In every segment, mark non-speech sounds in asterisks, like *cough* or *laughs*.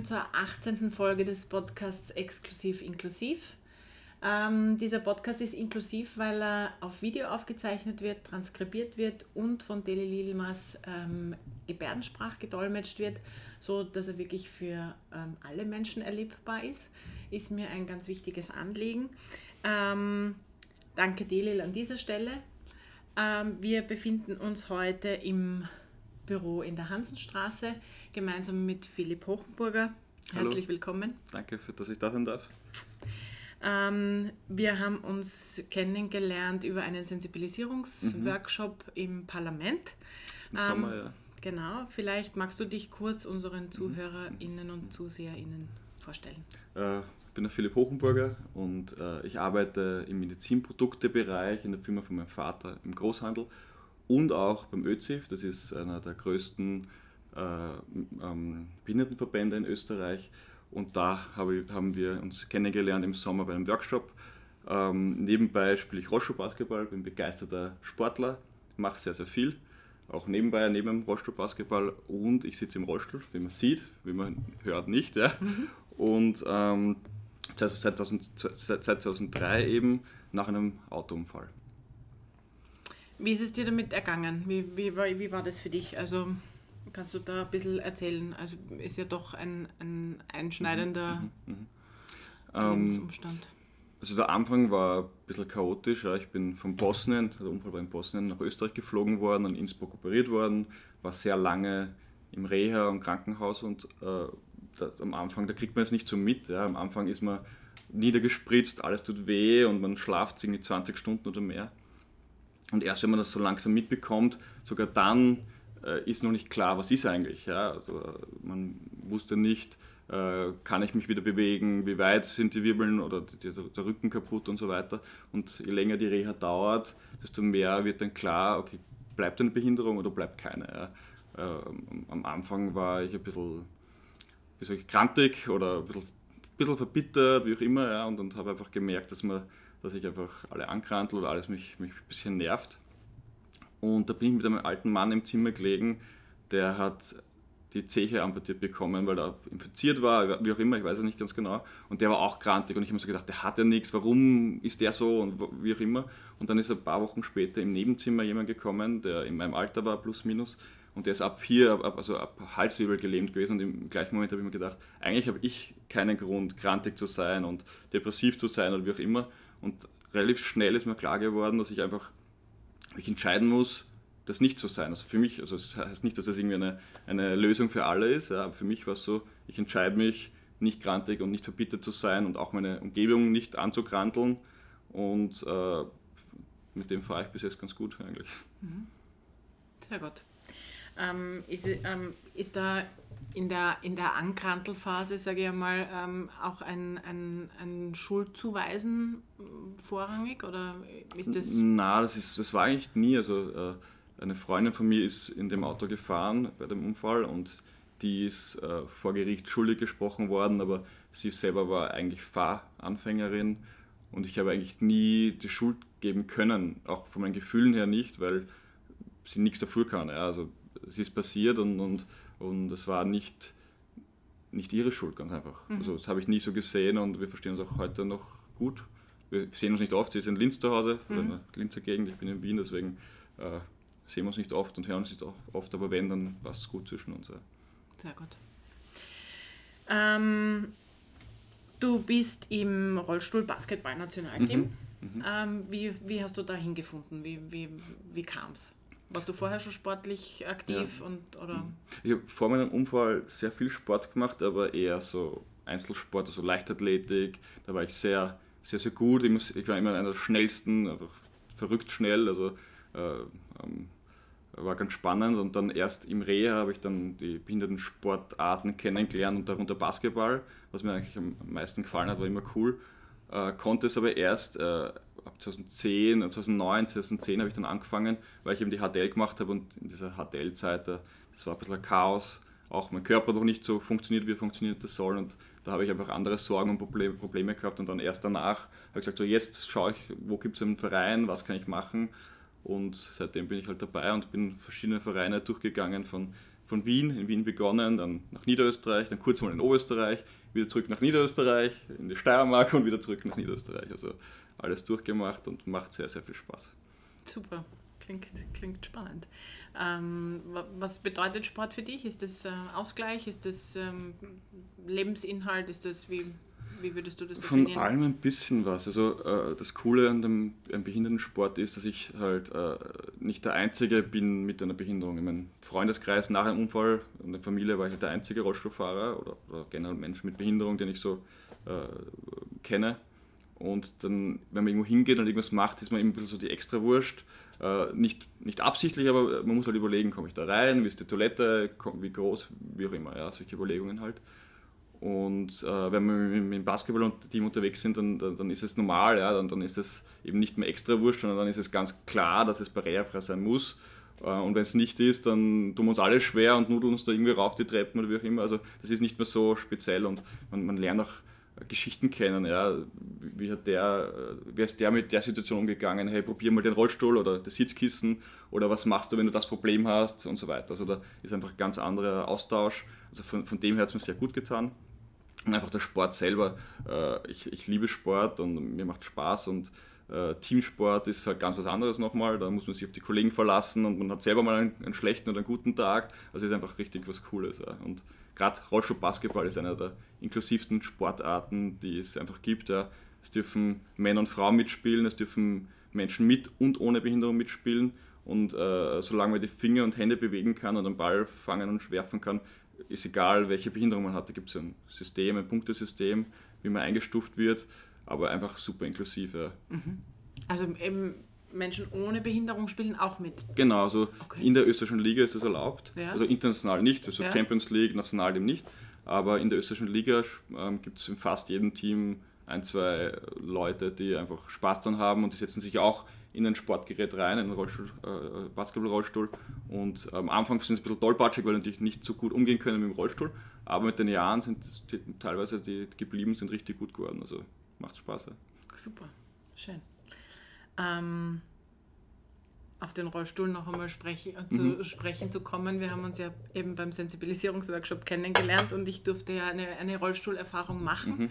Willkommen zur 18. Folge des Podcasts Exklusiv Inklusiv. Ähm, dieser Podcast ist inklusiv, weil er auf Video aufgezeichnet wird, transkribiert wird und von Deli Lilmas ähm, Gebärdensprach gedolmetscht wird, so dass er wirklich für ähm, alle Menschen erlebbar ist. Ist mir ein ganz wichtiges Anliegen. Ähm, danke Delil an dieser Stelle. Ähm, wir befinden uns heute im Büro in der Hansenstraße, gemeinsam mit Philipp Hochenburger. Herzlich Hallo. willkommen. Danke, für, dass ich da sein darf. Ähm, wir haben uns kennengelernt über einen Sensibilisierungsworkshop im Parlament. Im Ähm, Sommer, ja. Genau, vielleicht magst du dich kurz Mhm. unseren ZuhörerInnen und ZuseherInnen vorstellen. Äh, ich bin der Philipp Hochenburger und äh, ich arbeite im Medizinproduktebereich in der Firma von meinem Vater im Großhandel und auch beim ÖZIF, das ist einer der größten äh, ähm, Behindertenverbände in Österreich. Und da ich, haben wir uns kennengelernt im Sommer bei einem Workshop. Ähm, nebenbei spiele ich Rollstuhl-Basketball, bin begeisterter Sportler, mache sehr, sehr viel. Auch nebenbei, neben dem Rollstuhl-Basketball und ich sitze im Rollstuhl, wie man sieht, wie man hört nicht. Ja. Und ähm, seit, 2000, seit 2003 eben nach einem Autounfall. Wie ist es dir damit ergangen? Wie, wie, war, wie war das für dich? Also kannst du da ein bisschen erzählen? Also ist ja doch ein, ein einschneidender Ähm, Lebensumstand. Also der Anfang war ein bisschen chaotisch. Ja. Ich bin von Bosnien, der Unfall war in Bosnien, nach Österreich geflogen worden, in Innsbruck operiert worden, war sehr lange im Reha und Krankenhaus und äh, da, am Anfang, da kriegt man es nicht so mit. Ja. Am Anfang ist man niedergespritzt, alles tut weh und man schlaft irgendwie 20 Stunden oder mehr. Und erst wenn man das so langsam mitbekommt, sogar dann äh, ist noch nicht klar, was ist eigentlich. Ja? Also, äh, man wusste nicht, äh, kann ich mich wieder bewegen, wie weit sind die Wirbeln oder die, der, der Rücken kaputt und so weiter. Und je länger die Reha dauert, desto mehr wird dann klar, okay, bleibt eine Behinderung oder bleibt keine. Ja? Ähm, am Anfang war ich ein bisschen ich, grantig oder ein bisschen, bisschen verbittert, wie auch immer, ja, und, und habe einfach gemerkt, dass, man, dass ich einfach alle ankrantel oder alles mich, mich ein bisschen nervt. Und da bin ich mit einem alten Mann im Zimmer gelegen, der hat die Zeche amputiert bekommen, weil er infiziert war, wie auch immer, ich weiß es nicht ganz genau. Und der war auch krantig und ich habe mir so gedacht, der hat ja nichts, warum ist der so und wie auch immer. Und dann ist ein paar Wochen später im Nebenzimmer jemand gekommen, der in meinem Alter war, plus minus. Und der ist ab hier, ab, also ab Halswirbel gelähmt gewesen und im gleichen Moment habe ich mir gedacht, eigentlich habe ich keinen Grund, krantig zu sein und depressiv zu sein oder wie auch immer. Und relativ schnell ist mir klar geworden, dass ich einfach mich entscheiden muss, das nicht zu sein. Also für mich, also das heißt nicht, dass das irgendwie eine, eine Lösung für alle ist, ja, aber für mich war es so, ich entscheide mich, nicht grantig und nicht verbittert zu sein und auch meine Umgebung nicht anzugranteln. Und äh, mit dem fahre ich bis jetzt ganz gut eigentlich. Sehr gut. Ähm, ist, ähm, ist da in der, in der Ankrantelphase, sage ich einmal, ähm, auch ein, ein, ein Schuldzuweisen ähm, vorrangig oder ist das... Na, das, ist, das war eigentlich nie. Also äh, eine Freundin von mir ist in dem Auto gefahren bei dem Unfall und die ist äh, vor Gericht schuldig gesprochen worden, aber sie selber war eigentlich Fahranfängerin und ich habe eigentlich nie die Schuld geben können, auch von meinen Gefühlen her nicht, weil sie nichts dafür kann. Ja. Also es ist passiert und, und, und es war nicht, nicht ihre Schuld, ganz einfach. Mhm. Also das habe ich nie so gesehen und wir verstehen uns auch heute noch gut. Wir sehen uns nicht oft, sie ist in Linz zu Hause, Mhm. in der Linzer Gegend, ich bin in Wien, deswegen äh, sehen wir uns nicht oft und hören uns nicht oft, aber wenn, dann passt es gut zwischen uns. Ja. Sehr gut. Ähm, du bist im Rollstuhl-Basketball-Nationalteam. Mhm. Mhm. Ähm, wie, wie hast du da hingefunden? Wie, wie, wie kam es? Warst du vorher schon sportlich aktiv? Ja. Und, oder? Ich habe vor meinem Unfall sehr viel Sport gemacht, aber eher so Einzelsport, also Leichtathletik. Da war ich sehr, sehr, sehr gut. Ich, muss, ich war immer einer der schnellsten, einfach verrückt schnell. Also äh, ähm, war ganz spannend. Und dann erst im Reha habe ich dann die Behindertensportarten kennengelernt und darunter Basketball, was mir eigentlich am meisten gefallen hat, war immer cool. Äh, konnte es aber erst äh, ab 2010, 2009, 2010 habe ich dann angefangen, weil ich eben die HDL gemacht habe und in dieser HDL-Zeit, äh, das war ein bisschen ein Chaos, auch mein Körper noch nicht so funktioniert, wie er funktioniert das soll und da habe ich einfach andere Sorgen und Probleme, Probleme gehabt und dann erst danach habe ich gesagt, so jetzt schaue ich, wo gibt es einen Verein, was kann ich machen? Und seitdem bin ich halt dabei und bin verschiedene Vereine durchgegangen von, von Wien, in Wien begonnen, dann nach Niederösterreich, dann kurz mal in Oberösterreich, wieder zurück nach Niederösterreich, in die Steiermark und wieder zurück nach Niederösterreich. Also alles durchgemacht und macht sehr, sehr viel Spaß. Super, klingt, klingt spannend. Ähm, was bedeutet Sport für dich? Ist das äh, Ausgleich? Ist das ähm, Lebensinhalt? Ist das wie, wie würdest du das definieren? Von allem ein bisschen was. Also äh, das Coole an dem Behindertensport ist, dass ich halt äh, nicht der Einzige bin mit einer Behinderung. In meinem Freundeskreis nach einem Unfall in der Familie war ich halt der einzige Rollstuhlfahrer oder, oder generell Mensch mit Behinderung, den ich so äh, kenne. Und dann, wenn man irgendwo hingeht und irgendwas macht, ist man immer ein bisschen so die Extrawurst. Äh, nicht, nicht absichtlich, aber man muss halt überlegen, komme ich da rein, wie ist die Toilette, wie groß, wie auch immer, ja, solche Überlegungen halt. Und äh, wenn wir mit dem Basketball-Team unterwegs sind, dann, dann, ist es normal, ja, dann, dann ist es eben nicht mehr extra wurscht, sondern dann ist es ganz klar, dass es barrierefrei sein muss. Äh, und wenn es nicht ist, dann tun wir uns alle schwer und nudeln uns da irgendwie rauf die Treppen oder wie auch immer. Also das ist nicht mehr so speziell und man, man lernt auch Geschichten kennen. Ja. Wie, hat der, wie ist der mit der Situation umgegangen? Hey, probier mal den Rollstuhl oder das Sitzkissen oder was machst du, wenn du das Problem hast und so weiter. Also da ist einfach ein ganz anderer Austausch. Also von, von dem her hat es mir sehr gut getan. Einfach der Sport selber. Äh, ich, ich liebe Sport und mir macht Spaß und äh, Teamsport ist halt ganz was anderes nochmal. Da muss man sich auf die Kollegen verlassen und man hat selber mal einen, einen schlechten oder einen guten Tag. Also ist einfach richtig was Cooles. Ja. Und gerade Rollstuhl-Basketball ist einer der inklusivsten Sportarten, die es einfach gibt. Ja. Es dürfen Männer und Frauen mitspielen, es dürfen Menschen mit und ohne Behinderung mitspielen. Und äh, solange man die Finger und Hände bewegen kann und einen Ball fangen und werfen kann, ist egal, welche Behinderung man hat. Da gibt es ein System, ein Punktesystem, wie man eingestuft wird, aber einfach super inklusiv. Ja. Mhm. Also eben Menschen ohne Behinderung spielen auch mit. Genau, also okay. in der österreichischen Liga ist das erlaubt. Ja. Also international nicht, also ja. Champions League, national eben nicht. Aber in der österreichischen Liga ähm, gibt es in fast jedem Team ein, zwei Leute, die einfach Spaß dran haben und die setzen sich auch in ein Sportgerät rein, in einen äh, Basketball-Rollstuhl. Und am Anfang sind sie ein bisschen tollpatschig, weil sie natürlich nicht so gut umgehen können mit dem Rollstuhl. Aber mit den Jahren sind die, teilweise die geblieben, sind richtig gut geworden. Also macht Spaß. Ja. Super, schön ähm, auf den Rollstuhl noch einmal sprechen, äh, zu mhm. sprechen zu kommen. Wir haben uns ja eben beim Sensibilisierungsworkshop kennengelernt und ich durfte ja eine, eine Rollstuhlerfahrung machen. Mhm.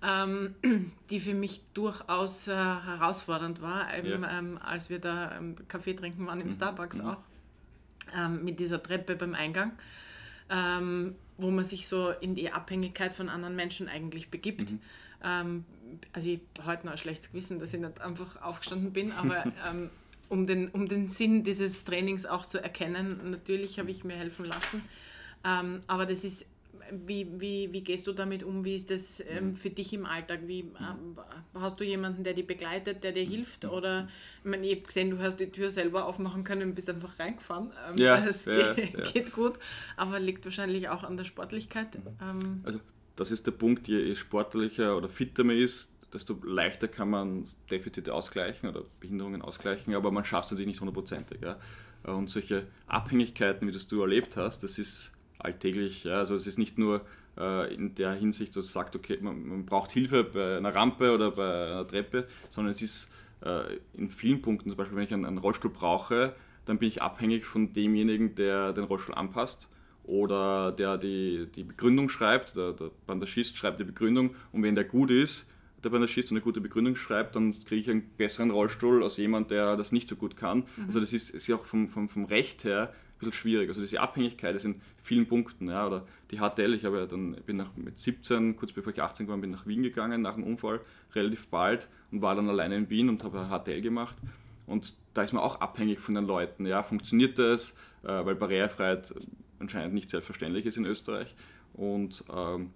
Ähm, *clears throat* die für mich durchaus äh, herausfordernd war, eben, ja. ähm, als wir da ähm, Kaffee trinken waren im mhm. Starbucks mhm. auch, ähm, mit dieser Treppe beim Eingang, ähm, wo man sich so in die Abhängigkeit von anderen Menschen eigentlich begibt. Mhm. Ähm, also ich habe heute noch ein schlechtes Gewissen, dass ich nicht einfach aufgestanden bin, aber *laughs* um, den, um den Sinn dieses Trainings auch zu erkennen, natürlich habe ich mir helfen lassen. Aber das ist, wie, wie, wie gehst du damit um? Wie ist das ähm, mhm. für dich im Alltag? Wie, ähm, hast du jemanden, der dich begleitet, der dir mhm. hilft? Oder, ich meine, ich habe gesehen, du hast die Tür selber aufmachen können und bist einfach reingefahren. Ähm, ja, das ja, geht, ja. geht, gut, aber liegt wahrscheinlich auch an der Sportlichkeit. Mhm. Ähm, also das ist der Punkt, je sportlicher oder fitter man ist, desto leichter kann man Defizite ausgleichen oder Behinderungen ausgleichen, aber man schafft es natürlich nicht hundertprozentig. Ja. Und solche Abhängigkeiten, wie das du erlebt hast, das ist alltäglich. Ja. Also es ist nicht nur äh, in der Hinsicht, dass man sagt, okay, man, man, braucht Hilfe bei einer Rampe oder bei einer Treppe, sondern es ist äh, in vielen Punkten, zum Beispiel wenn ich einen, einen Rollstuhl brauche, dann bin ich abhängig von demjenigen, der den Rollstuhl anpasst oder der die, die Begründung schreibt, der, der Bandagist schreibt die Begründung und wenn der gut ist, der Bandagist eine gute Begründung schreibt, dann kriege ich einen besseren Rollstuhl als jemand, der das nicht so gut kann. Mhm. Also das ist, ist ja auch vom, vom, vom Recht her bisschen schwierig. Also diese Abhängigkeit ist in vielen Punkten. Ja, oder die HTL, ich habe ja dann, bin nach, mit 17, kurz bevor ich 18 war, bin nach Wien gegangen nach dem Unfall, relativ bald und war dann alleine in Wien und habe HTL gemacht. Und da ist man auch abhängig von den Leuten. Ja, funktioniert das? Äh, weil Barrierefreiheit anscheinend nicht selbstverständlich ist in Österreich. Und ähm,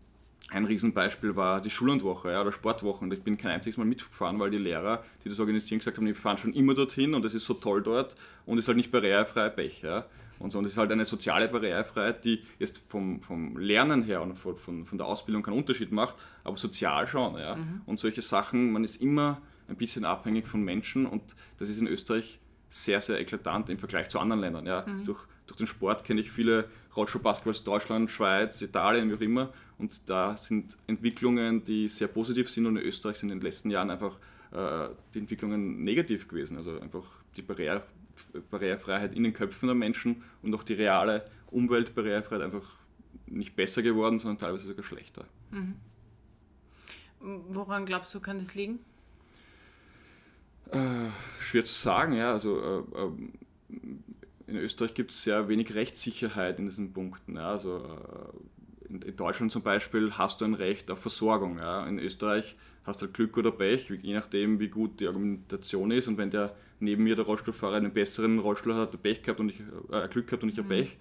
ein Riesenbeispiel war die Schullandwoche ja, oder Sportwochen. Ich bin kein einziges Mal mitgefahren, weil die Lehrer, die das organisieren, gesagt haben, wir fahren schon immer dorthin und es ist so toll dort und es ist halt nicht barrierefrei Pech. Ja. Und, so. und es ist halt eine soziale Barrierefreiheit, die jetzt vom, vom Lernen her und von, von, der Ausbildung keinen Unterschied macht, aber sozial schon. Ja. Mhm. Und solche Sachen, man ist immer ein bisschen abhängig von Menschen und das ist in Österreich sehr, sehr eklatant im Vergleich zu anderen Ländern. Ja. Mhm. Durch, durch den Sport kenne ich viele Rollstuhlbasketballs aus Deutschland, Schweiz, Italien, wie auch immer. Und da sind Entwicklungen, die sehr positiv sind und in Österreich sind in den letzten Jahren einfach äh, die Entwicklungen negativ gewesen. Also einfach die Barriere, Barrierefreiheit in den Köpfen der Menschen und auch die reale Umweltbarrierefreiheit einfach nicht besser geworden, sondern teilweise sogar schlechter. Mhm. Woran glaubst du, kann das liegen? Äh, schwer zu sagen, ja. Also äh, ähm, in Österreich gibt es sehr wenig Rechtssicherheit in diesen Punkten. Ja. Also äh, in, in, Deutschland zum Beispiel hast du ein Recht auf Versorgung. Ja. In Österreich hast du halt Glück oder Pech, je nachdem, wie gut die Argumentation ist. Und wenn der neben mir der Rollstuhlfahrer einen besseren Rollstuhl hat, hat Pech gehabt und ich äh, Glück gehabt und ich mhm. habe Pech.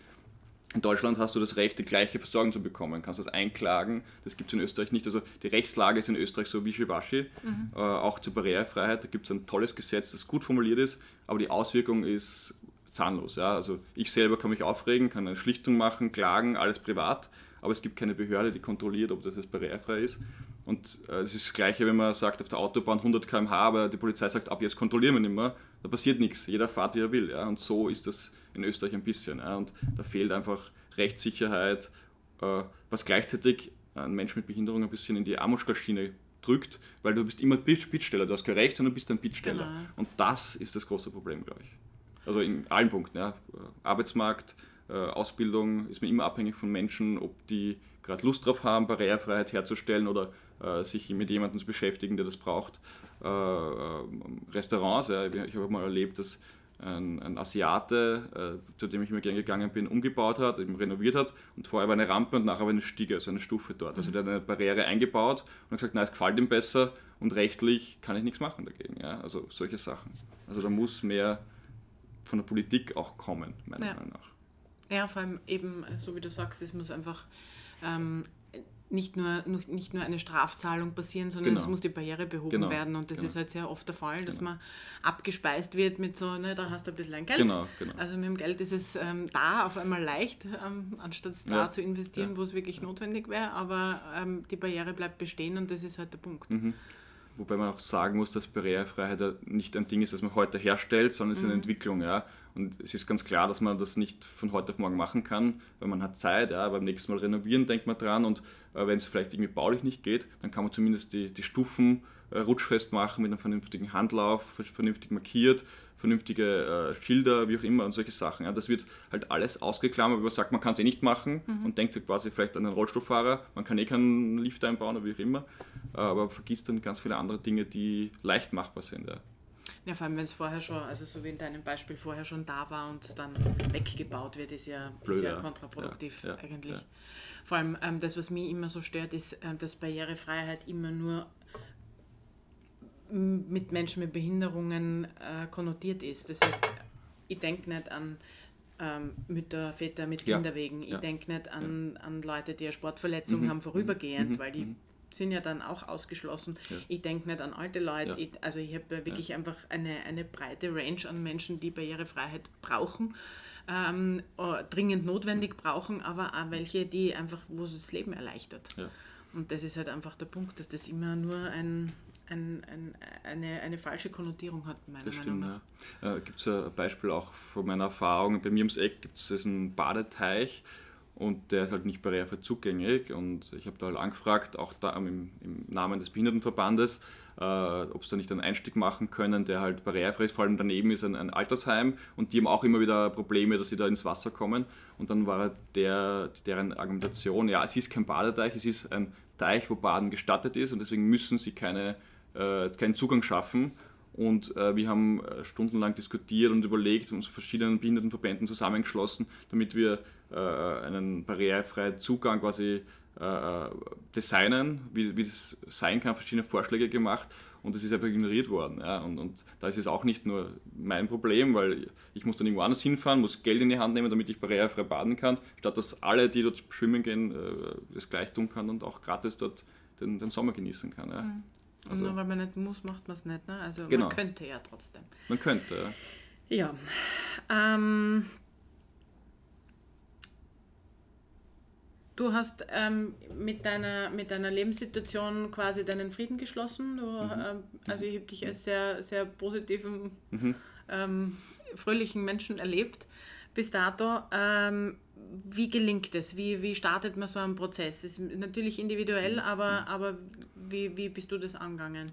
In Deutschland hast du das Recht, die gleiche Versorgung zu bekommen. Kannst das einklagen. Das gibt es in Österreich nicht. Also die Rechtslage ist in Österreich so wischiwaschi. Mhm. Äh, auch zur Barrierefreiheit. Da gibt es ein tolles Gesetz, das gut formuliert ist, aber die Auswirkung ist zahnlos. Ja? Also ich selber kann mich aufregen, kann eine Schlichtung machen, klagen, alles privat, aber es gibt keine Behörde, die kontrolliert, ob das jetzt barrierefrei ist. Und äh, es ist das Gleiche, wenn man sagt, auf der Autobahn 100 km/h, aber die Polizei sagt, ab jetzt kontrollieren wir nicht mehr, da passiert nichts. Jeder fährt, wie er will. Ja? Und so ist das in Österreich ein bisschen. Ja? Und da fehlt einfach Rechtssicherheit, äh, was gleichzeitig einen Menschen mit Behinderung ein bisschen in die Armutskalschiene drückt, weil du bist immer Bittsteller, du hast kein Recht, sondern du bist ein Bittsteller. Genau. Und das ist das große Problem, glaube ich. Also in allen Punkten. Ja. Arbeitsmarkt, äh, Ausbildung ist man immer abhängig von Menschen, ob die gerade Lust drauf haben, Barrierefreiheit herzustellen oder sich mit jemandem zu beschäftigen, der das braucht. Äh, äh Restaurants, ich habe mal erlebt, dass ein, ein Asiate, äh, zu dem ich immer gerne gegangen bin, umgebaut hat, eben renoviert hat und vorher war eine Rampe und nachher war eine Stiege, also eine Stufe dort. Also mhm. der hat eine Barriere eingebaut und hat gesagt, nein, es gefällt ihm besser und rechtlich kann ich nichts machen dagegen. Ja? Also solche Sachen. Also da muss mehr von der Politik auch kommen, meiner ja. Meinung nach. Ja, vor allem eben, so wie du sagst, es muss einfach ähm, nicht, nur, nicht nur eine Strafzahlung passieren, sondern genau. es muss die Barriere behoben genau. werden. Und das genau. ist halt sehr oft der Fall, dass genau. man abgespeist wird mit so, ne, da hast du ein bisschen Geld. Genau, genau. Also mit dem Geld ist es ähm, da auf einmal leicht, ähm, anstatt da ja. zu investieren, ja. wo es wirklich notwendig wäre. Aber ähm, die Barriere bleibt bestehen und das ist halt der Punkt. Mhm. Wobei man auch sagen muss, dass Barrierefreiheit nicht ein Ding ist, das man heute herstellt, sondern es ist eine mhm. Entwicklung. Ja. Und es ist ganz klar, dass man das nicht von heute auf morgen machen kann, weil man hat Zeit. Ja. Beim nächsten Mal renovieren denkt man dran und wenn es vielleicht irgendwie baulich nicht geht, dann kann man zumindest die, die Stufen äh, rutschfest machen mit einem vernünftigen Handlauf, vernünftig markiert, vernünftige äh, Schilder, wie auch immer und solche Sachen. Ja, das wird halt alles ausgeklammert, weil man sagt, man kann es eh nicht machen mhm. und denkt quasi vielleicht an den Rollstuhlfahrer, man kann eh keinen Lift einbauen oder wie auch immer, aber vergisst dann ganz viele andere Dinge, die leicht machbar sind. Ja. Ja, vor allem, wenn es vorher schon, also so wie in deinem Beispiel vorher schon da war und dann weggebaut wird, ist ja, Blöd, ist ja kontraproduktiv ja, ja, eigentlich. Vor allem ähm, das, was mich immer so stört, ist, äh, dass Barrierefreiheit immer nur mit Menschen mit Behinderungen äh, konnotiert ist. Das heißt, ich denke nicht an ähm, Mütter, Väter mit Kinderwegen, ich denke nicht an, an Leute, die eine Sportverletzung mhm. haben, vorübergehend, mhm. weil die mhm sind ja dann auch ausgeschlossen. Ja. Ich denke nicht an alte Leute. Ja. Ich, also ich habe wirklich ja. einfach eine, eine breite Range an Menschen, die Barrierefreiheit brauchen, ähm, äh, dringend notwendig brauchen, aber auch welche, die einfach, wo es das Leben erleichtert. Und das ist halt einfach der Punkt, dass das immer nur ein, ein, ein, eine, eine falsche Konnotierung hat, meiner das Meinung nach. Ja. Äh, gibt es ein Beispiel auch von meiner Erfahrung, bei mir ums Eck gibt es einen Badeteich, und der ist halt nicht barrierefrei zugänglich. Und ich habe da halt angefragt, auch da im, im Namen des Behindertenverbandes, äh, ob sie da nicht einen Einstieg machen können, der halt barrierefrei ist. Vor allem daneben ist ein, ein, Altersheim und die haben auch immer wieder Probleme, dass sie da ins Wasser kommen. Und dann war der, deren Argumentation, ja, es ist kein Badeteich, es ist ein Teich, wo Baden gestattet ist und deswegen müssen sie keine, äh, keinen Zugang schaffen. Und äh, wir haben äh, stundenlang diskutiert und überlegt, uns verschiedenen Behindertenverbänden zusammengeschlossen, damit wir äh, einen barrierefreien Zugang quasi äh, designen, wie, wie das sein kann, verschiedene Vorschläge gemacht und das ist einfach ignoriert worden. Ja. Und, und da ist es auch nicht nur mein Problem, weil ich muss dann irgendwo anders hinfahren, muss Geld in die Hand nehmen, damit ich barrierefrei baden kann, statt dass alle, die dort schwimmen gehen, äh, das gleich tun kann und auch gratis dort den, den Sommer genießen kann. Ja. Mhm. Und also, nur weil man nicht muss, macht man es nicht. Ne? Also genau. man könnte ja trotzdem. Man könnte, ja. Ja. Ähm, Du hast ähm, mit, deiner, mit deiner Lebenssituation quasi deinen Frieden geschlossen. Du, mhm. ähm, also ich habe dich als sehr, sehr positiven, mhm. ähm, fröhlichen Menschen erlebt bis dato. Wie gelingt es? Wie, wie startet man so einen Prozess? Ist natürlich individuell, mhm. aber, aber wie, wie bist du das angegangen?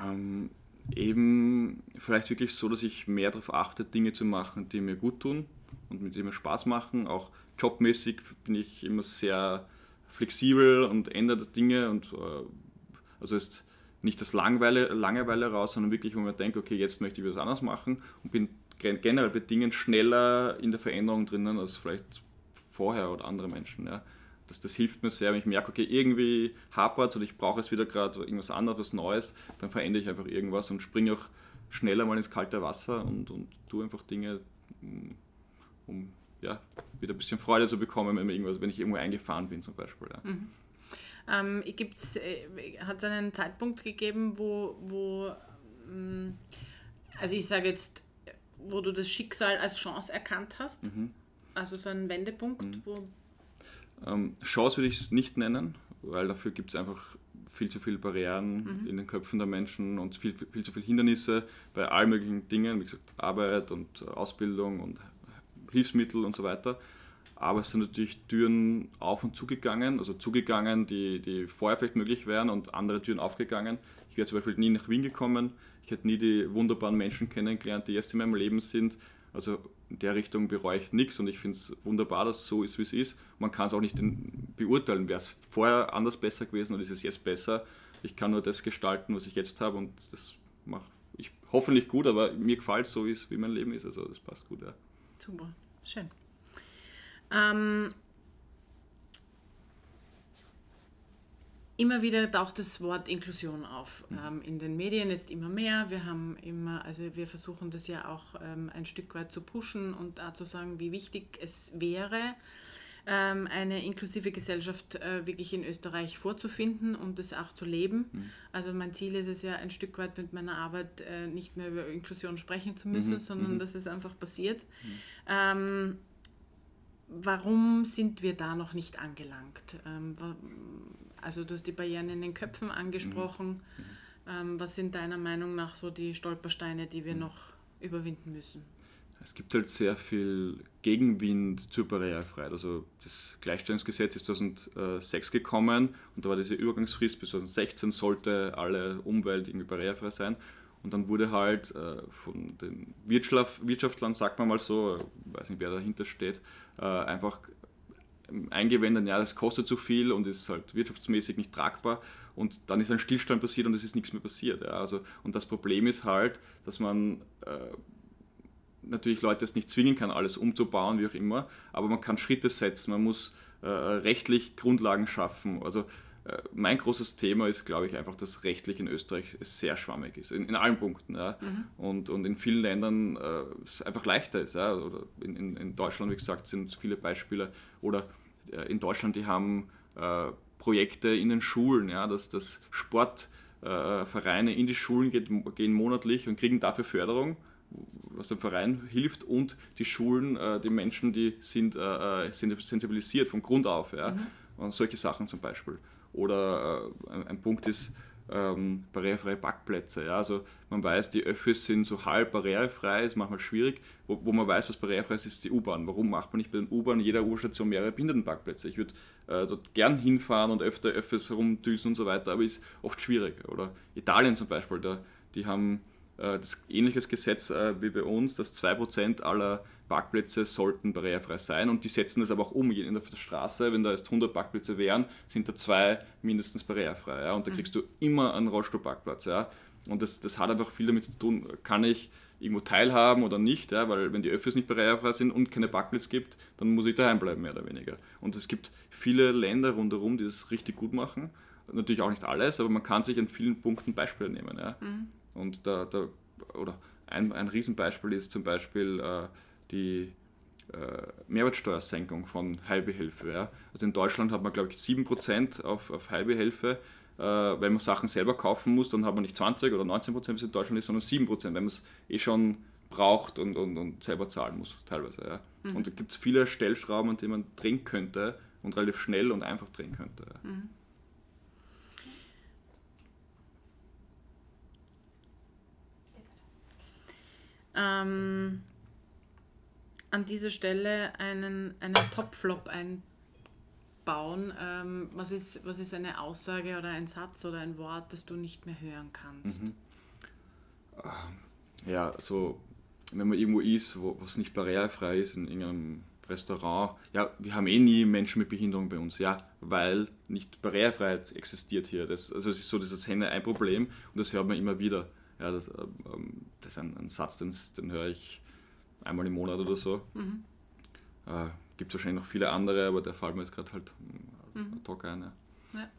Ähm, eben vielleicht wirklich so, dass ich mehr darauf achte, Dinge zu machen, die mir gut tun und mit denen mir Spaß machen, auch jobmäßig bin ich immer sehr flexibel und ändere Dinge und äh, also ist nicht das Langweile, Langeweile raus, sondern wirklich, wo man denkt, okay, jetzt möchte ich was anderes machen und bin generell bei Dingen schneller in der Veränderung drinnen als vielleicht vorher oder andere Menschen. Ja. Das, das hilft mir sehr, wenn ich merke, okay, irgendwie hapert oder ich brauche es wieder gerade irgendwas anderes, was Neues, dann verändere ich einfach irgendwas und springe auch schneller mal ins kalte Wasser und, und tue einfach Dinge, um ja, wieder ein bisschen Freude zu bekommen, wenn, irgendwas, wenn ich irgendwo eingefahren bin zum Beispiel. Ja. Mhm. Ähm, äh, hat es einen Zeitpunkt gegeben, wo, wo ähm, also ich sage jetzt, wo du das Schicksal als Chance erkannt hast? Mhm. Also so ein Wendepunkt, mhm. wo... Ähm, Chance würde ich es nicht nennen, weil dafür gibt es einfach viel zu viele Barrieren mhm. in den Köpfen der Menschen und viel, viel zu viele Hindernisse bei allen möglichen Dingen, wie gesagt, Arbeit und Ausbildung und Hilfsmittel und so weiter. Aber es sind natürlich Türen auf und zugegangen, also zugegangen, die, die vorher vielleicht möglich wären und andere Türen aufgegangen. Ich wäre zum Beispiel nie nach Wien gekommen, ich hätte nie die wunderbaren Menschen kennengelernt, die jetzt in meinem Leben sind. Also in der Richtung bereue ich nichts und ich finde es wunderbar, dass es so ist, wie es ist. Man kann es auch nicht beurteilen, wäre es vorher anders besser gewesen oder ist es jetzt besser. Ich kann nur das gestalten, was ich jetzt habe und das mache ich hoffentlich gut, aber mir gefällt so, wie mein Leben ist. Also das passt gut, ja. Super. Schön. Ähm, immer wieder taucht das Wort Inklusion auf. Mhm. Ähm, in den Medien ist immer mehr. Wir haben immer, also wir versuchen das ja auch ähm, ein Stück weit zu pushen und auch zu sagen, wie wichtig es wäre, ähm, eine inklusive Gesellschaft äh, wirklich in Österreich vorzufinden und das auch zu leben. Mhm. Also mein Ziel ist es ja ein Stück weit mit meiner Arbeit äh, nicht mehr über Inklusion sprechen zu müssen, mhm. sondern mhm. dass es einfach passiert. Mhm. Ähm, warum sind wir da noch nicht angelangt? Also du hast die Barrieren in den Köpfen angesprochen. Mhm. Mhm. Ähm, was sind deiner Meinung nach so die Stolpersteine, die wir noch überwinden müssen? Es gibt halt sehr viel Gegenwind zur Barrierefreiheit. Also das Gleichstellungsgesetz ist 2006 gekommen und da war diese Übergangsfrist bis 2016 sollte alle Umwelt irgendwie barrierefrei sein. Und dann wurde halt äh, von den Wirtschaftlern, sagt man mal so, ich weiß nicht, wer dahinter steht, äh, einfach eingewendet, ja, das kostet zu viel und ist halt wirtschaftsmäßig nicht tragbar. Und dann ist ein Stillstand passiert und es ist nichts mehr passiert. Ja. Also, und das Problem ist halt, dass man äh, natürlich Leute es nicht zwingen kann, alles umzubauen, wie auch immer, aber man kann Schritte setzen, man muss äh, rechtlich Grundlagen schaffen. Also mein großes Thema ist, glaube ich, einfach, dass rechtlich in Österreich sehr schwammig ist, in, in allen Punkten. Ja. Mhm. Und, und in vielen Ländern äh, es einfach leichter ist. Ja. Oder in, in, in, Deutschland, wie gesagt, sind viele Beispiele. Oder äh, in Deutschland, die haben äh, Projekte in den Schulen, ja, dass, dass Sportvereine in die Schulen geht, gehen monatlich und kriegen dafür Förderung was dem Verein hilft und die Schulen, äh, die Menschen, die sind, äh, äh sind sensibilisiert von Grund auf. Ja? Mhm. Und solche Sachen zum Beispiel. Oder äh, ein, Punkt ist ähm, barrierefreie Parkplätze. Ja? Also man weiß, die Öffis sind so halb barrierefrei, ist manchmal schwierig. Wo, wo man weiß, was barrierefrei ist, ist die U-Bahn. Warum macht man nicht bei den U-Bahn jeder U-Station mehrere Behindertenparkplätze? Ich würde äh, dort gern hinfahren und öfter Öffis herumdüsen und so weiter, aber ist oft schwierig. Oder Italien zum Beispiel, da, die haben das ähnliches Gesetz äh, wie bei uns, dass 2% aller Parkplätze sollten barrierefrei sein und die setzen das aber auch um. In der Straße, wenn da jetzt 100 Parkplätze wären, sind da zwei mindestens barrierefrei. Ja? Und da mhm. kriegst du immer einen Rollstuhlparkplatz. Ja? Und das, das hat einfach viel damit zu tun, kann ich irgendwo teilhaben oder nicht, ja? weil wenn die Öffis nicht barrierefrei sind und keine Parkplätze gibt, dann muss ich daheim bleiben, mehr oder weniger. Und es gibt viele Länder rundherum, die das richtig gut machen. Natürlich auch nicht alles, aber man kann sich an vielen Punkten Beispiele nehmen. Ja? Mhm. Und da, da, oder ein, ein Riesenbeispiel ist zum Beispiel äh, die äh, Mehrwertsteuersenkung von Heilbehelfe. Ja? Also in Deutschland hat man, glaube ich, 7% auf, auf Heilbehelfe. Äh, wenn man Sachen selber kaufen muss, dann hat man nicht 20 oder 19 wie es in Deutschland ist, sondern 7% wenn man es eh schon braucht und, und, und selber zahlen muss, teilweise. Ja. Mhm. Und da gibt es viele Stellschrauben, an denen man drehen könnte und relativ schnell und einfach drehen könnte. Ja. Mhm. Ähm, an dieser Stelle einen, einen Top-Flop einbauen. Ähm, was, ist, was ist eine Aussage oder ein Satz oder ein Wort, das du nicht mehr hören kannst? Mhm. Ja, so, wenn man irgendwo ist, wo es nicht barrierefrei ist, in irgendeinem Restaurant, ja, wir haben eh nie Menschen mit Behinderung bei uns, ja, weil nicht Barrierefreiheit existiert hier. Das, also es ist so dieses Henne ein Problem und das hört man immer wieder. Ja, das, ähm, das ist ein, ein Satz, den, den höre ich einmal im Monat oder so. Mhm. Äh, Gibt es wahrscheinlich noch viele andere, aber der fällt mir jetzt gerade halt mhm. ad hoc ein. Ja. ja.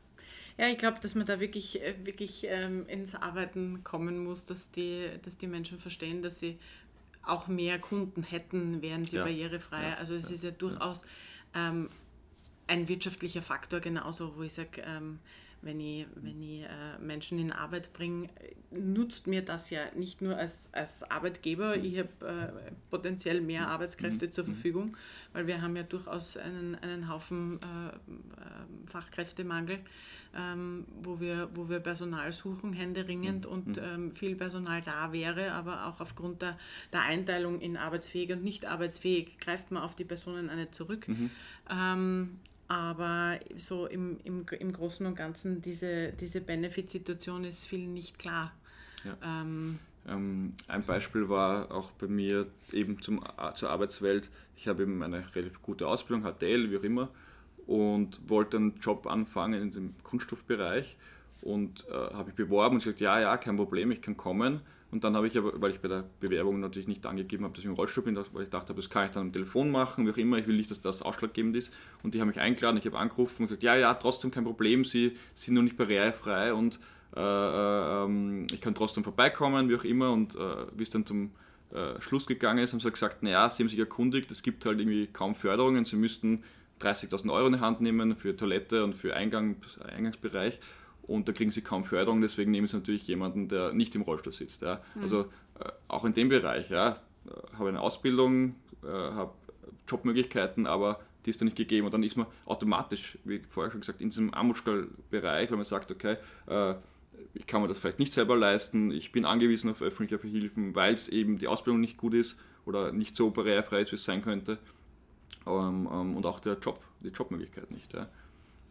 Ja, ich glaube, dass man da wirklich, äh, wirklich ähm, ins Arbeiten kommen muss, dass die, dass die Menschen verstehen, dass sie auch mehr Kunden hätten, wären sie ja. barrierefrei. Ja. Also es ist ja durchaus ähm, ein wirtschaftlicher Faktor genauso, wo ich sage, ähm, wenn ich, wenn ich äh, Menschen in Arbeit bringe, nutzt mir das ja nicht nur als, als Arbeitgeber, ich habe äh, potenziell mehr mhm. Arbeitskräfte zur mhm. Verfügung, weil wir haben ja durchaus einen, einen Haufen äh, äh Fachkräftemangel, ähm, wo, wir, wo wir Personal suchen, händeringend mhm. und ähm, viel Personal da wäre, aber auch aufgrund der, der Einteilung in arbeitsfähig und nicht arbeitsfähig greift man auf die Personen eine zurück. Mhm. Ähm, aber so im, im, im Großen und Ganzen, diese, diese Benefit-Situation ist vielen nicht klar. Ja. Ähm, ähm, ein Beispiel war auch bei mir eben zum, zur Arbeitswelt. Ich habe eben eine relativ gute Ausbildung, HTL, wie auch immer, und wollte einen Job anfangen in dem Kunststoffbereich und äh, habe ich beworben und gesagt, ja, ja, kein Problem, ich kann kommen. Und dann habe ich aber, weil ich bei der Bewerbung natürlich nicht angegeben habe, dass ich im Rollstuhl bin, weil ich dachte, das kann ich dann am Telefon machen, wie auch immer, ich will nicht, dass das ausschlaggebend ist. Und die haben mich eingeladen, ich habe angerufen und gesagt, ja, ja, trotzdem kein Problem, sie sind nur nicht barrierefrei und äh, äh, ähm, ich kann trotzdem vorbeikommen, wie auch immer. Und äh, wie es dann zum äh, Schluss gegangen ist, haben sie gesagt, naja, sie haben sich erkundigt, es gibt halt irgendwie kaum Förderungen, sie müssten 30.000 Euro in die Hand nehmen für Toilette und für Eingang, Eingangsbereich und da kriegen sie kaum Förderung, deswegen nehmen sie natürlich jemanden, der nicht im Rollstuhl sitzt. Ja. Mhm. Also äh, auch in dem Bereich, ja, äh, habe eine Ausbildung, äh, habe Jobmöglichkeiten, aber die ist da nicht gegeben und dann ist man automatisch, wie vorher schon gesagt, in diesem Armutsskal-Bereich, weil man sagt, okay, äh, ich kann mir das vielleicht nicht selber leisten, ich bin angewiesen auf öffentliche Hilfen, weil es eben die Ausbildung nicht gut ist oder nicht so barrierefrei ist, wie es sein könnte ähm, ähm, und auch der Job, die Jobmöglichkeit nicht. Ja.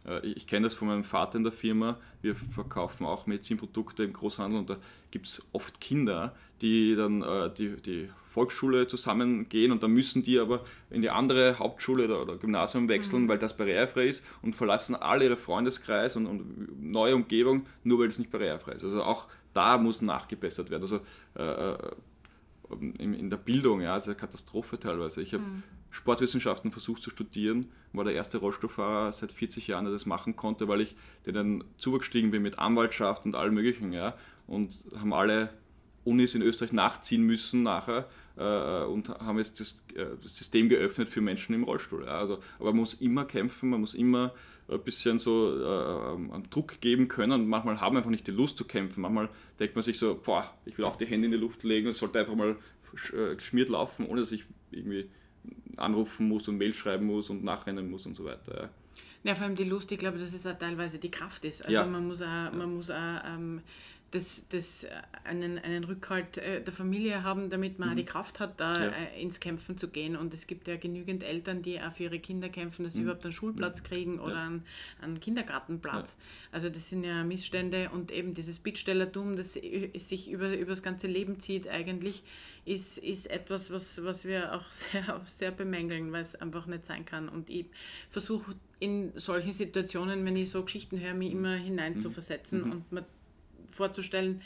Äh, ich kenne das von meinem Vater in der Firma. Wir verkaufen auch Medizinprodukte im Großhandel und da gibt es oft Kinder, die dann äh, die, die Volksschule zusammengehen und dann müssen die aber in die andere Hauptschule oder, oder Gymnasium wechseln, mhm. weil das barrierefrei ist und verlassen alle ihre Freundeskreis und, und, neue Umgebung, nur weil es nicht barrierefrei ist. Also auch da muss nachgebessert werden. Also äh, äh in, in, der Bildung, ja, also eine Katastrophe teilweise. Ich habe mhm. Sportwissenschaften versucht zu studieren, war der erste Rollstuhlfahrer seit 40 Jahren, der das machen konnte, weil ich denen zugestiegen bin mit Anwaltschaft und allem möglichen, ja, und haben alle Unis in Österreich nachziehen müssen nachher äh, und haben jetzt das, äh, das, System geöffnet für Menschen im Rollstuhl. Ja. Also, aber man muss immer kämpfen, man muss immer ein bisschen so äh, Druck geben können und manchmal haben einfach nicht die Lust zu kämpfen. Manchmal denkt man sich so, boah, ich will auch die Hände in die Luft legen und sollte einfach mal äh, geschmiert laufen, ohne dass ich irgendwie anrufen muss und Mail schreiben muss und nachrennen muss und so weiter. Ja. Vor allem die Lust, ich glaube, dass es auch teilweise die Kraft ist. Also ja. man muss auch, man muss auch ähm, das, das einen, einen Rückhalt äh, der Familie haben, damit man mhm. die Kraft hat, da ja. Äh, ins Kämpfen zu gehen. Und es gibt ja genügend Eltern, die auch für ihre Kinder kämpfen, dass sie mhm. überhaupt einen Schulplatz mhm. kriegen oder ja. einen, einen, Kindergartenplatz. Ja. Also das sind ja Missstände und eben dieses Bittstellertum, das sich über, über das ganze Leben zieht eigentlich, ist, ist etwas, was, was wir auch *laughs* sehr, sehr bemängeln, weil es einfach nicht sein kann. Und ich versuche in solchen Situationen, wenn ich so Geschichten höre, mich immer hineinzuversetzen mhm. und mir vorzustellen,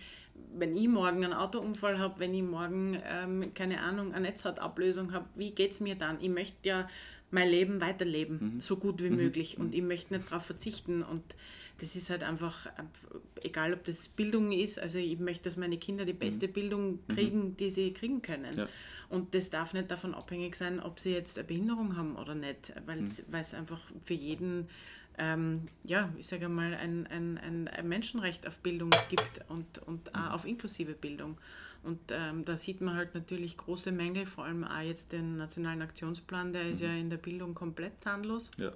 wenn ich morgen einen Autounfall habe, wenn ich morgen, ähm, keine Ahnung, eine Netzhautablösung habe, wie geht es mir dann? Ich möchte ja mein Leben weiterleben, mhm. so gut wie mhm. möglich. Und ich möchte nicht darauf verzichten. Und das ist halt einfach, egal ob das Bildung ist, also ich möchte, dass meine Kinder die beste mhm. Bildung mhm. kriegen, die sie kriegen können. Ja. Und das darf nicht davon abhängig sein, ob sie jetzt eine Behinderung haben oder nicht, weil mhm. es einfach für jeden, ähm, ja, ich sage mal, ein, ein, ein, Menschenrecht auf Bildung gibt und, und auch mhm. auf inklusive Bildung. Und ähm, da sieht man halt natürlich große Mängel, vor allem auch jetzt den Nationalen Aktionsplan, der ist mhm. ja in der Bildung komplett zahnlos. Ja.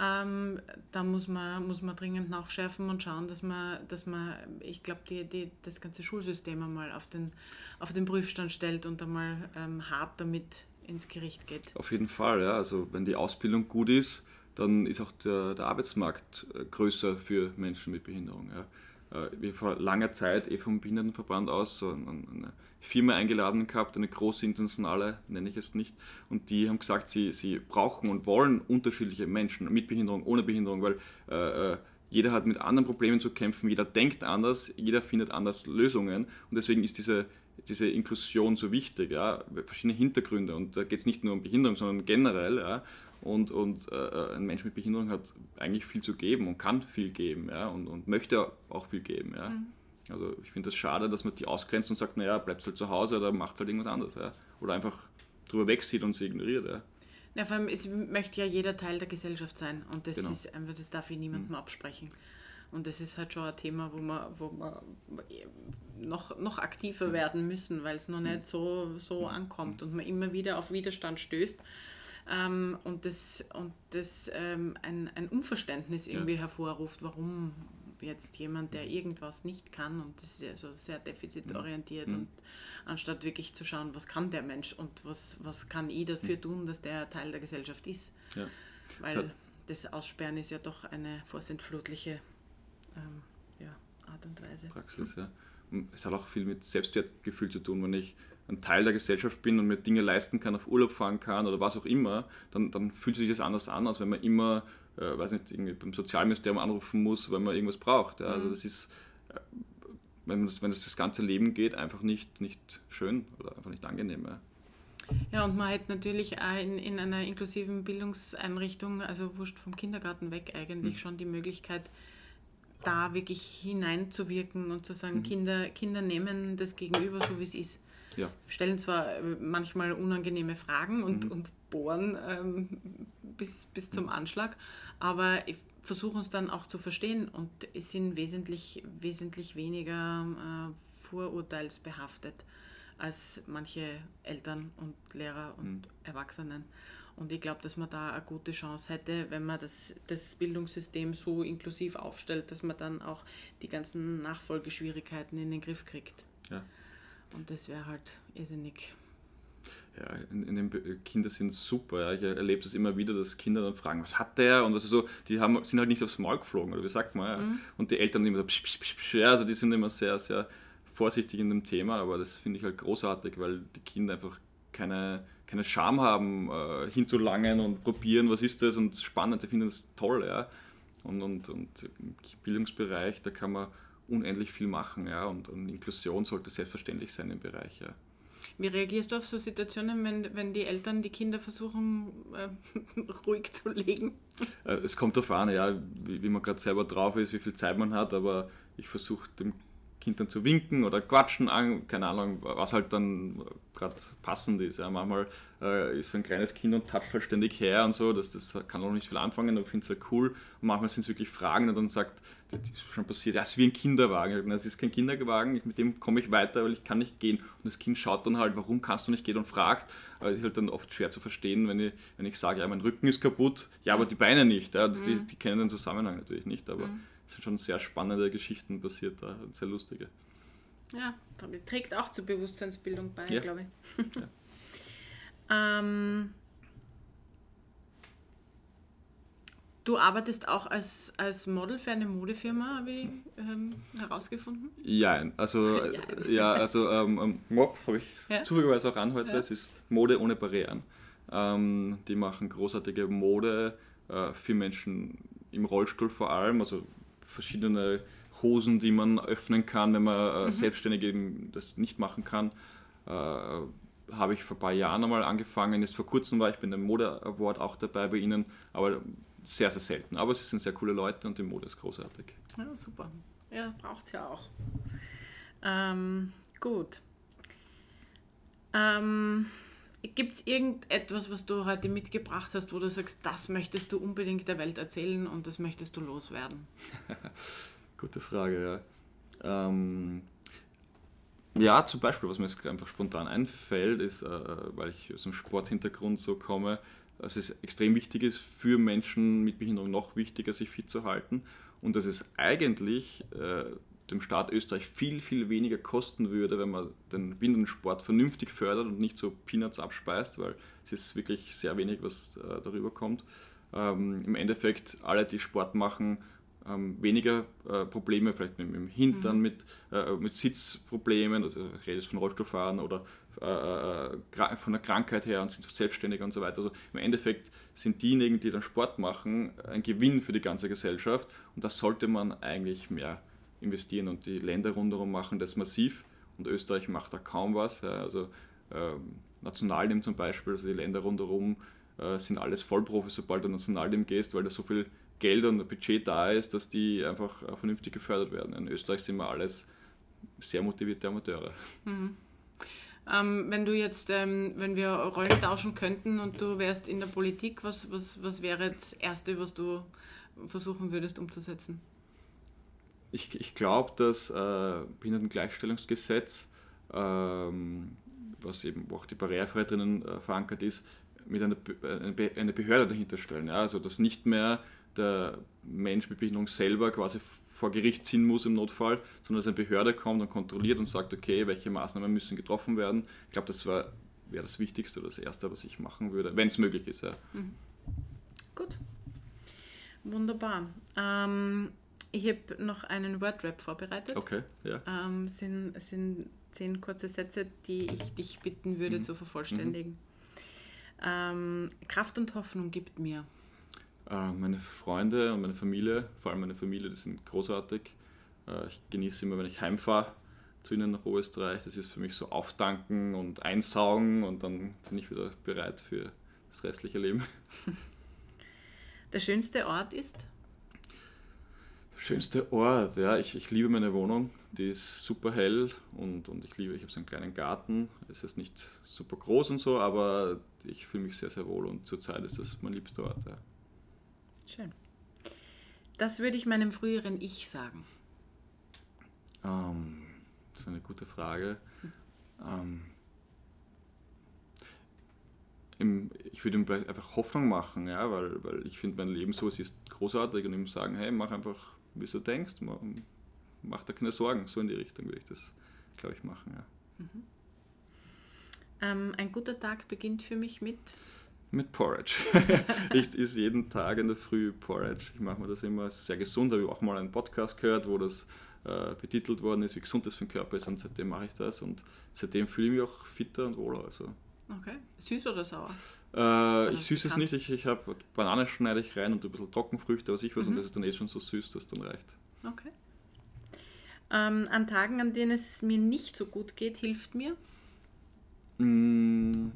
Ähm, da muss man, muss man dringend nachschärfen und schauen, dass man, dass man ich glaube, die, die, das ganze Schulsystem einmal auf den, auf den Prüfstand stellt und einmal ähm, hart damit ins Gericht geht. Auf jeden Fall, ja. Also wenn die Ausbildung gut ist, dann ist auch der, der Arbeitsmarkt äh, größer für Menschen mit Behinderung. Ja äh, wir vor langer Zeit eh vom Behindertenverband aus so eine Firma eingeladen gehabt, eine große internationale, nenne ich es nicht, und die haben gesagt, sie, sie brauchen und wollen unterschiedliche Menschen mit Behinderung, ohne Behinderung, weil äh, äh, jeder hat mit anderen Problemen zu kämpfen, jeder denkt anders, jeder findet anders Lösungen und deswegen ist diese, diese Inklusion so wichtig, ja, verschiedene Hintergründe und da geht es nicht nur um Behinderung, sondern generell, ja, und, und äh, ein Mensch mit Behinderung hat eigentlich viel zu geben und kann viel geben ja, und, und möchte auch viel geben. Ja. Mhm. Also ich finde es das schade, dass man die ausgrenzt und sagt, naja, bleibt halt zu Hause oder macht halt irgendwas anderes. Ja. Oder einfach drüber wegsieht und sie ignoriert. Ja. Ja, vor allem, es möchte ja jeder Teil der Gesellschaft sein und das genau. ist einfach, das darf ich niemandem mhm. absprechen. Und das ist halt schon ein Thema, wo wir, wo wir noch, noch aktiver mhm. werden müssen, weil es noch nicht so, so mhm. ankommt und man immer wieder auf Widerstand stößt ähm, und das, und das ähm, ein, ein Unverständnis irgendwie ja. hervorruft, warum jetzt jemand, der irgendwas nicht kann und das ist also sehr defizitorientiert mhm. und anstatt wirklich zu schauen, was kann der Mensch und was, was kann ich dafür mhm. tun, dass der Teil der Gesellschaft ist. Ja. Weil das Aussperren ist ja doch eine vorsintflutliche ähm, ja, Art und Weise. Praxis, ja. Es hat auch viel mit Selbstwertgefühl zu tun, wenn ich ein Teil der Gesellschaft bin und mir Dinge leisten kann, auf Urlaub fahren kann oder was auch immer, dann, dann fühlt sich das anders an, als wenn man immer, äh, weiß nicht, irgendwie beim Sozialministerium anrufen muss, wenn man irgendwas braucht. Ja. Also mhm. das ist, äh, wenn, das, wenn es das ganze Leben geht, einfach nicht, nicht schön oder einfach nicht angenehm. Ja. Ja, und man hat natürlich auch in, in einer inklusiven Bildungseinrichtung, also wurscht vom Kindergarten weg, eigentlich mhm. schon die Möglichkeit, da wirklich hineinzuwirken und zu sagen, mhm. Kinder, Kinder nehmen das Gegenüber so, wie es ist ja. stellen zwar äh, manchmal unangenehme Fragen und, mhm. und bohren ähm, bis, bis zum mhm. Anschlag, aber versuchen uns dann auch zu verstehen und sind wesentlich, wesentlich weniger äh, vorurteilsbehaftet als manche Eltern und Lehrer und mhm. Erwachsenen. Und ich glaube, dass man da eine gute Chance hätte, wenn man das, das Bildungssystem so inklusiv aufstellt, dass man dann auch die ganzen Nachfolgeschwierigkeiten in den Griff kriegt. Ja. Und das wäre halt irrsinnig. Ja, in, in den Kinder sind super. Ja. Ich erlebe das immer wieder, dass Kinder dann fragen, was hat der? Und was so, die haben, sind halt nicht aufs Maul geflogen, oder wie sagt man? Ja. Mhm. Und die Eltern immer so, psch, psch, psch, psch, ja, also die sind immer sehr, sehr vorsichtig in dem Thema, aber das finde ich halt großartig, weil die Kinder einfach keine, keine Scham haben, äh, hinzulangen und probieren, was ist das und spannend, die finden das toll. Ja. Und, und, und im Bildungsbereich, da kann man unendlich viel machen. Ja, und, und Inklusion sollte selbstverständlich sein im Bereich. Ja. Wie reagierst du auf so Situationen, wenn, wenn die Eltern die Kinder versuchen, äh, *laughs* ruhig zu legen? Äh, es kommt darauf an, ja, wie, wie man gerade selber drauf ist, wie viel Zeit man hat, aber ich versuche dem Kind dann zu winken oder quatschen an, keine Ahnung, was halt dann gerade passend ist. Ja. Manchmal äh, ist so ein kleines Kind und toucht halt ständig her und so, das, das kann auch nicht viel anfangen, aber ich finde es halt cool. Und manchmal sind es wirklich Fragen und dann sagt, das ist schon passiert, ja, es ist wie ein Kinderwagen. Es ist kein Kinderwagen, mit dem komme ich weiter, weil ich kann nicht gehen. Und das Kind schaut dann halt, warum kannst du nicht gehen und fragt. Aber es ist halt dann oft schwer zu verstehen, wenn ich, wenn ich sage, ja, mein Rücken ist kaputt, ja, aber die Beine nicht. Ja. Das, mhm. die, die kennen den Zusammenhang natürlich nicht, aber mhm sind schon sehr spannende Geschichten passiert da, sehr lustige. Ja, trägt auch zur Bewusstseinsbildung bei, Ja. glaube ich. *laughs* ähm, du arbeitest auch als, als Model für eine Modefirma, habe ich ähm, herausgefunden. Ja, also, *laughs* äh, Jein. ja, also ähm, ähm, Mob habe ich Ja. zufälligerweise auch an heute. Ja. Es ist Mode ohne Barrieren. Ähm, die machen großartige Mode äh, für Menschen im Rollstuhl vor allem, also verschiedene Hosen, die man öffnen kann, wenn man äh, selbstständig eben das nicht machen kann. Äh, habe ich vor ein paar Jahren einmal angefangen. Jetzt vor kurzem war ich bei einem Mode Award auch dabei bei ihnen, aber sehr, sehr selten. Aber sie sind sehr coole Leute und die Mode ist großartig. Ja, super. Ja, braucht es ja auch. Ähm, gut. Ähm, Gibt es irgendetwas, was du heute mitgebracht hast, wo du sagst, das möchtest du unbedingt der Welt erzählen und das möchtest du loswerden? *laughs* Gute Frage, ja. Ähm, ja, zum Beispiel, was mir jetzt einfach spontan einfällt, ist, äh, weil ich aus dem Sporthintergrund so komme, dass es extrem wichtig ist, für Menschen mit Behinderung noch wichtiger, sich fit zu halten und dass es eigentlich äh, dem Staat Österreich viel, viel weniger kosten würde, wenn man den Behindertensport vernünftig fördert und nicht so Peanuts abspeist, weil es ist wirklich sehr wenig, was äh, darüber kommt. Ähm, Im Endeffekt, alle, die Sport machen, ähm, weniger äh, Probleme, vielleicht mit, mit dem Hintern, mit, äh, mit Sitzproblemen, also ich rede jetzt von Rollstuhlfahren oder äh, äh, gra- von der Krankheit her und sind selbstständig und so weiter. Also im Endeffekt sind diejenigen, die dann Sport machen, ein Gewinn für die ganze Gesellschaft und das sollte man eigentlich mehr investieren und die Länder rundherum machen das massiv und Österreich macht da kaum was. Also ähm, Nationalteam zum Beispiel, also die Länder rundherum äh, sind alles Vollprofis, sobald du Nationalteam gehst, weil da so viel Geld und Budget da ist, dass die einfach äh, vernünftig gefördert werden. In Österreich sind wir alles sehr motivierte Amateure. Ähm, wenn du jetzt, ähm, wenn wir Rollen tauschen könnten und du wärst in der Politik, was, was, was wäre das Erste, was du versuchen würdest umzusetzen? Ich, ich glaube, das äh, Behindertengleichstellungsgesetz, ähm, was eben auch die Barrierefreiheit drinnen äh, verankert ist, mit einer, eine Be- eine Behörde dahinter stellen. Ja? Also, dass nicht mehr der Mensch mit Behinderung selber quasi vor Gericht ziehen muss im Notfall, sondern dass eine Behörde kommt und kontrolliert und sagt, okay, welche Maßnahmen müssen getroffen werden. Ich glaube, das wäre das Wichtigste oder das Erste, was ich machen würde, wenn es möglich ist. Ja. Gut. Wunderbar. Ähm, ich habe noch einen Wordrap vorbereitet. Okay, ja. Ähm, sind, sind zehn kurze Sätze, die ich dich bitten würde Mhm. zu vervollständigen. Ähm, Kraft und Hoffnung gibt mir. Äh, meine Freunde und meine Familie, vor allem meine Familie, die sind großartig. Äh, ich genieße immer, wenn ich heimfahre zu ihnen nach Oberösterreich. Das ist für mich so auftanken und einsaugen und dann bin ich wieder bereit für das restliche Leben. *laughs* Der schönste Ort ist? Schönste Ort, ja, ich, ich liebe meine Wohnung. Die ist super hell und, und ich liebe, ich habe so einen kleinen Garten. Es ist nicht super groß und so, aber ich fühle mich sehr, sehr wohl und zurzeit ist das mein liebster Ort. Ja. Schön. Das würde ich meinem früheren Ich sagen. Ähm, das ist eine gute Frage. Ähm, ihm, ich würde ihm vielleicht einfach Hoffnung machen, ja, weil, weil ich finde mein Leben so, es ist großartig und ihm sagen, hey, mach einfach, wie du denkst, mach, dir keine Sorgen, so in die Richtung würde ich das, glaube ich, machen. Ja. Ähm, ein guter Tag beginnt für mich mit. Mit Porridge. *laughs* ich esse jeden Tag in der Früh Porridge. Ich mache mir das immer sehr gesund. Habe ich auch mal einen Podcast gehört, wo das äh, betitelt worden ist, wie gesund das für den Körper ist. Und seitdem mache ich das. Und seitdem fühle ich mich auch fitter und wohler. Also, Okay. Süß oder sauer? Äh, ich süße es nicht. Ich, ich habe Bananen schneide ich rein und ein bisschen Trockenfrüchte, was ich. Und Mhm. das ist dann eh schon so süß, dass dann reicht. Okay. Ähm, an Tagen, an denen es mir nicht so gut geht, hilft mir. Mm,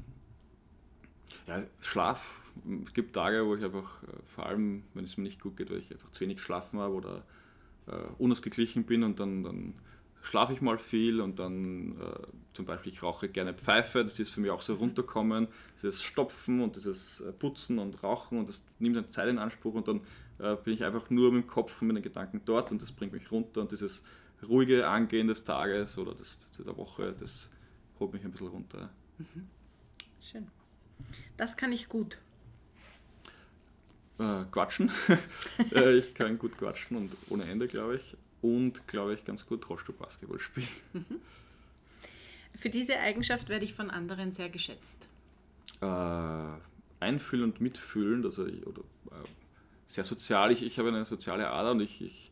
Ja, Schlaf. Es gibt Tage, wo ich einfach, äh, vor allem wenn es mir nicht gut geht, weil ich einfach zu wenig geschlafen habe oder äh, unausgeglichen bin und dann, dann schlafe ich mal viel und dann äh, zum Beispiel, ich rauche gerne Pfeife, das ist für mich auch so runterkommen, dieses Stopfen und dieses äh, Putzen und Rauchen und das nimmt dann Zeit in Anspruch und dann äh, bin ich einfach nur mit dem Kopf und mit den Gedanken dort und das bringt mich runter und dieses ruhige Angehen des Tages oder des, der Woche, das holt mich ein bisschen runter. Schön. Das kann ich gut. Äh, quatschen. *laughs* Äh, ich kann gut quatschen und ohne Ende, glaube ich. Und, glaube ich, ganz gut Rollstuhl-Basketball spielen. Für diese Eigenschaft werde ich von anderen sehr geschätzt. Äh, einfühlen und mitfühlen, also ich, oder, äh, sehr sozial. Ich, ich habe eine soziale Ader und ich, ich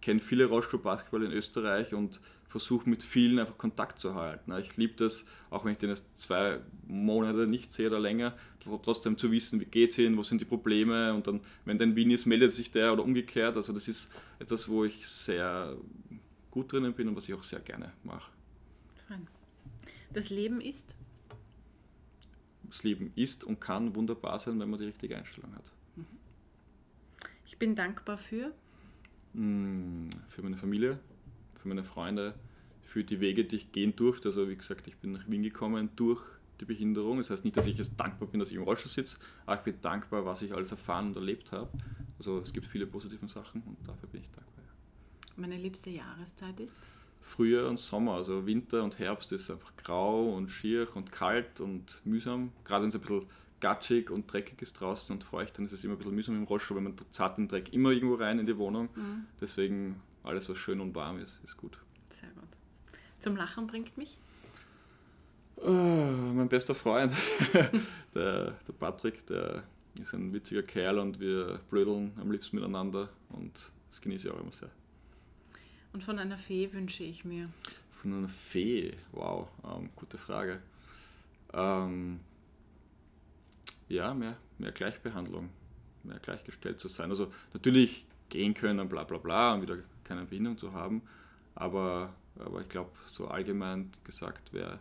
kenne viele Rollstuhl-Basketball in Österreich und versuche mit vielen einfach Kontakt zu halten. Ich liebe das, auch wenn ich den jetzt zwei Monate nicht sehe oder länger, trotzdem zu wissen, wie geht es ihnen, wo sind die Probleme und dann, wenn der in Wien ist, meldet sich der oder umgekehrt. Also das ist etwas, wo ich sehr gut drinnen bin und was ich auch sehr gerne mache. Fein. Das Leben ist? Das Leben ist und kann wunderbar sein, wenn man die richtige Einstellung hat. Ich bin dankbar für? Mm, Für meine Familie, für meine Freunde, für die Wege, die ich gehen durfte. Also wie gesagt, ich bin nach Wien gekommen durch die Behinderung. Das heißt nicht, dass ich jetzt dankbar bin, dass ich im Rollstuhl sitze, aber ich bin dankbar, was ich alles erfahren und erlebt habe. Also es gibt viele positive Sachen und dafür bin ich dankbar. ja. Meine liebste Jahreszeit ist? Frühjahr und Sommer, also Winter und Herbst ist einfach grau und schier und kalt und mühsam. Gerade wenn es ein bisschen gatschig und dreckig ist draußen und feucht, dann ist es immer ein bisschen mühsam im Rollstuhl, weil man zahlt den Dreck immer irgendwo rein in die Wohnung. Mhm. Deswegen alles, was schön und warm ist, ist gut. Sehr gut. Zum Lachen bringt mich? Oh, mein bester Freund, *laughs* der, der Patrick, der ist ein witziger Kerl und wir blödeln am liebsten miteinander und das genieße ich auch immer sehr. Und von einer Fee wünsche ich mir. Von einer Fee, wow, ähm, gute Frage. Ähm, ja, mehr, mehr Gleichbehandlung, mehr gleichgestellt zu sein. Also natürlich gehen können, bla bla bla und wieder keine Behinderung zu haben, aber, aber ich glaube, so allgemein gesagt wäre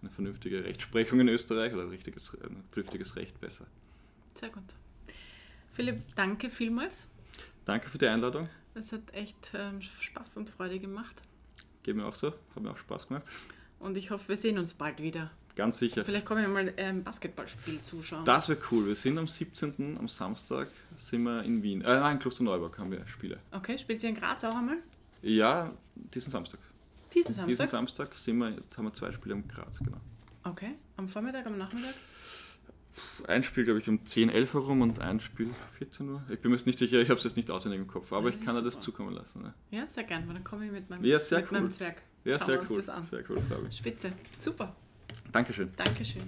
eine vernünftige Rechtsprechung in Österreich oder ein, richtiges, ein vernünftiges Recht besser. Sehr gut. Philipp, danke vielmals. Danke für die Einladung, Es hat echt ähm, Spaß und Freude gemacht. geht mir auch so, hat mir auch Spaß gemacht. Und ich hoffe, wir sehen uns bald wieder. Ganz sicher. Vielleicht kommen wir mal ein Basketballspiel zuschauen. Das wäre cool. Wir sind am 17. am Samstag sind wir in Wien. Äh, nein, in Klosterneuburg haben wir Spiele. Okay, spielt ihr in Graz auch einmal? Ja, diesen Samstag. Diesen Samstag? Diesen Samstag sind wir, haben wir zwei Spiele am Graz, genau. Okay, am Vormittag, am Nachmittag? Ein Spiel, glaube ich, um 10, 11 herum und ein Spiel 14 Uhr. Ich bin mir jetzt nicht sicher, ich habe es jetzt nicht auswendig im Kopf, aber das ich kann dir das zukommen lassen. Ne? Ja, sehr gern, weil dann komme ich mit meinem, Ja, sehr mit cool. meinem Zwerg. Ja, Schauen sehr cool. Sehr cool, glaube ich. Spitze. Super. Dankeschön. Dankeschön.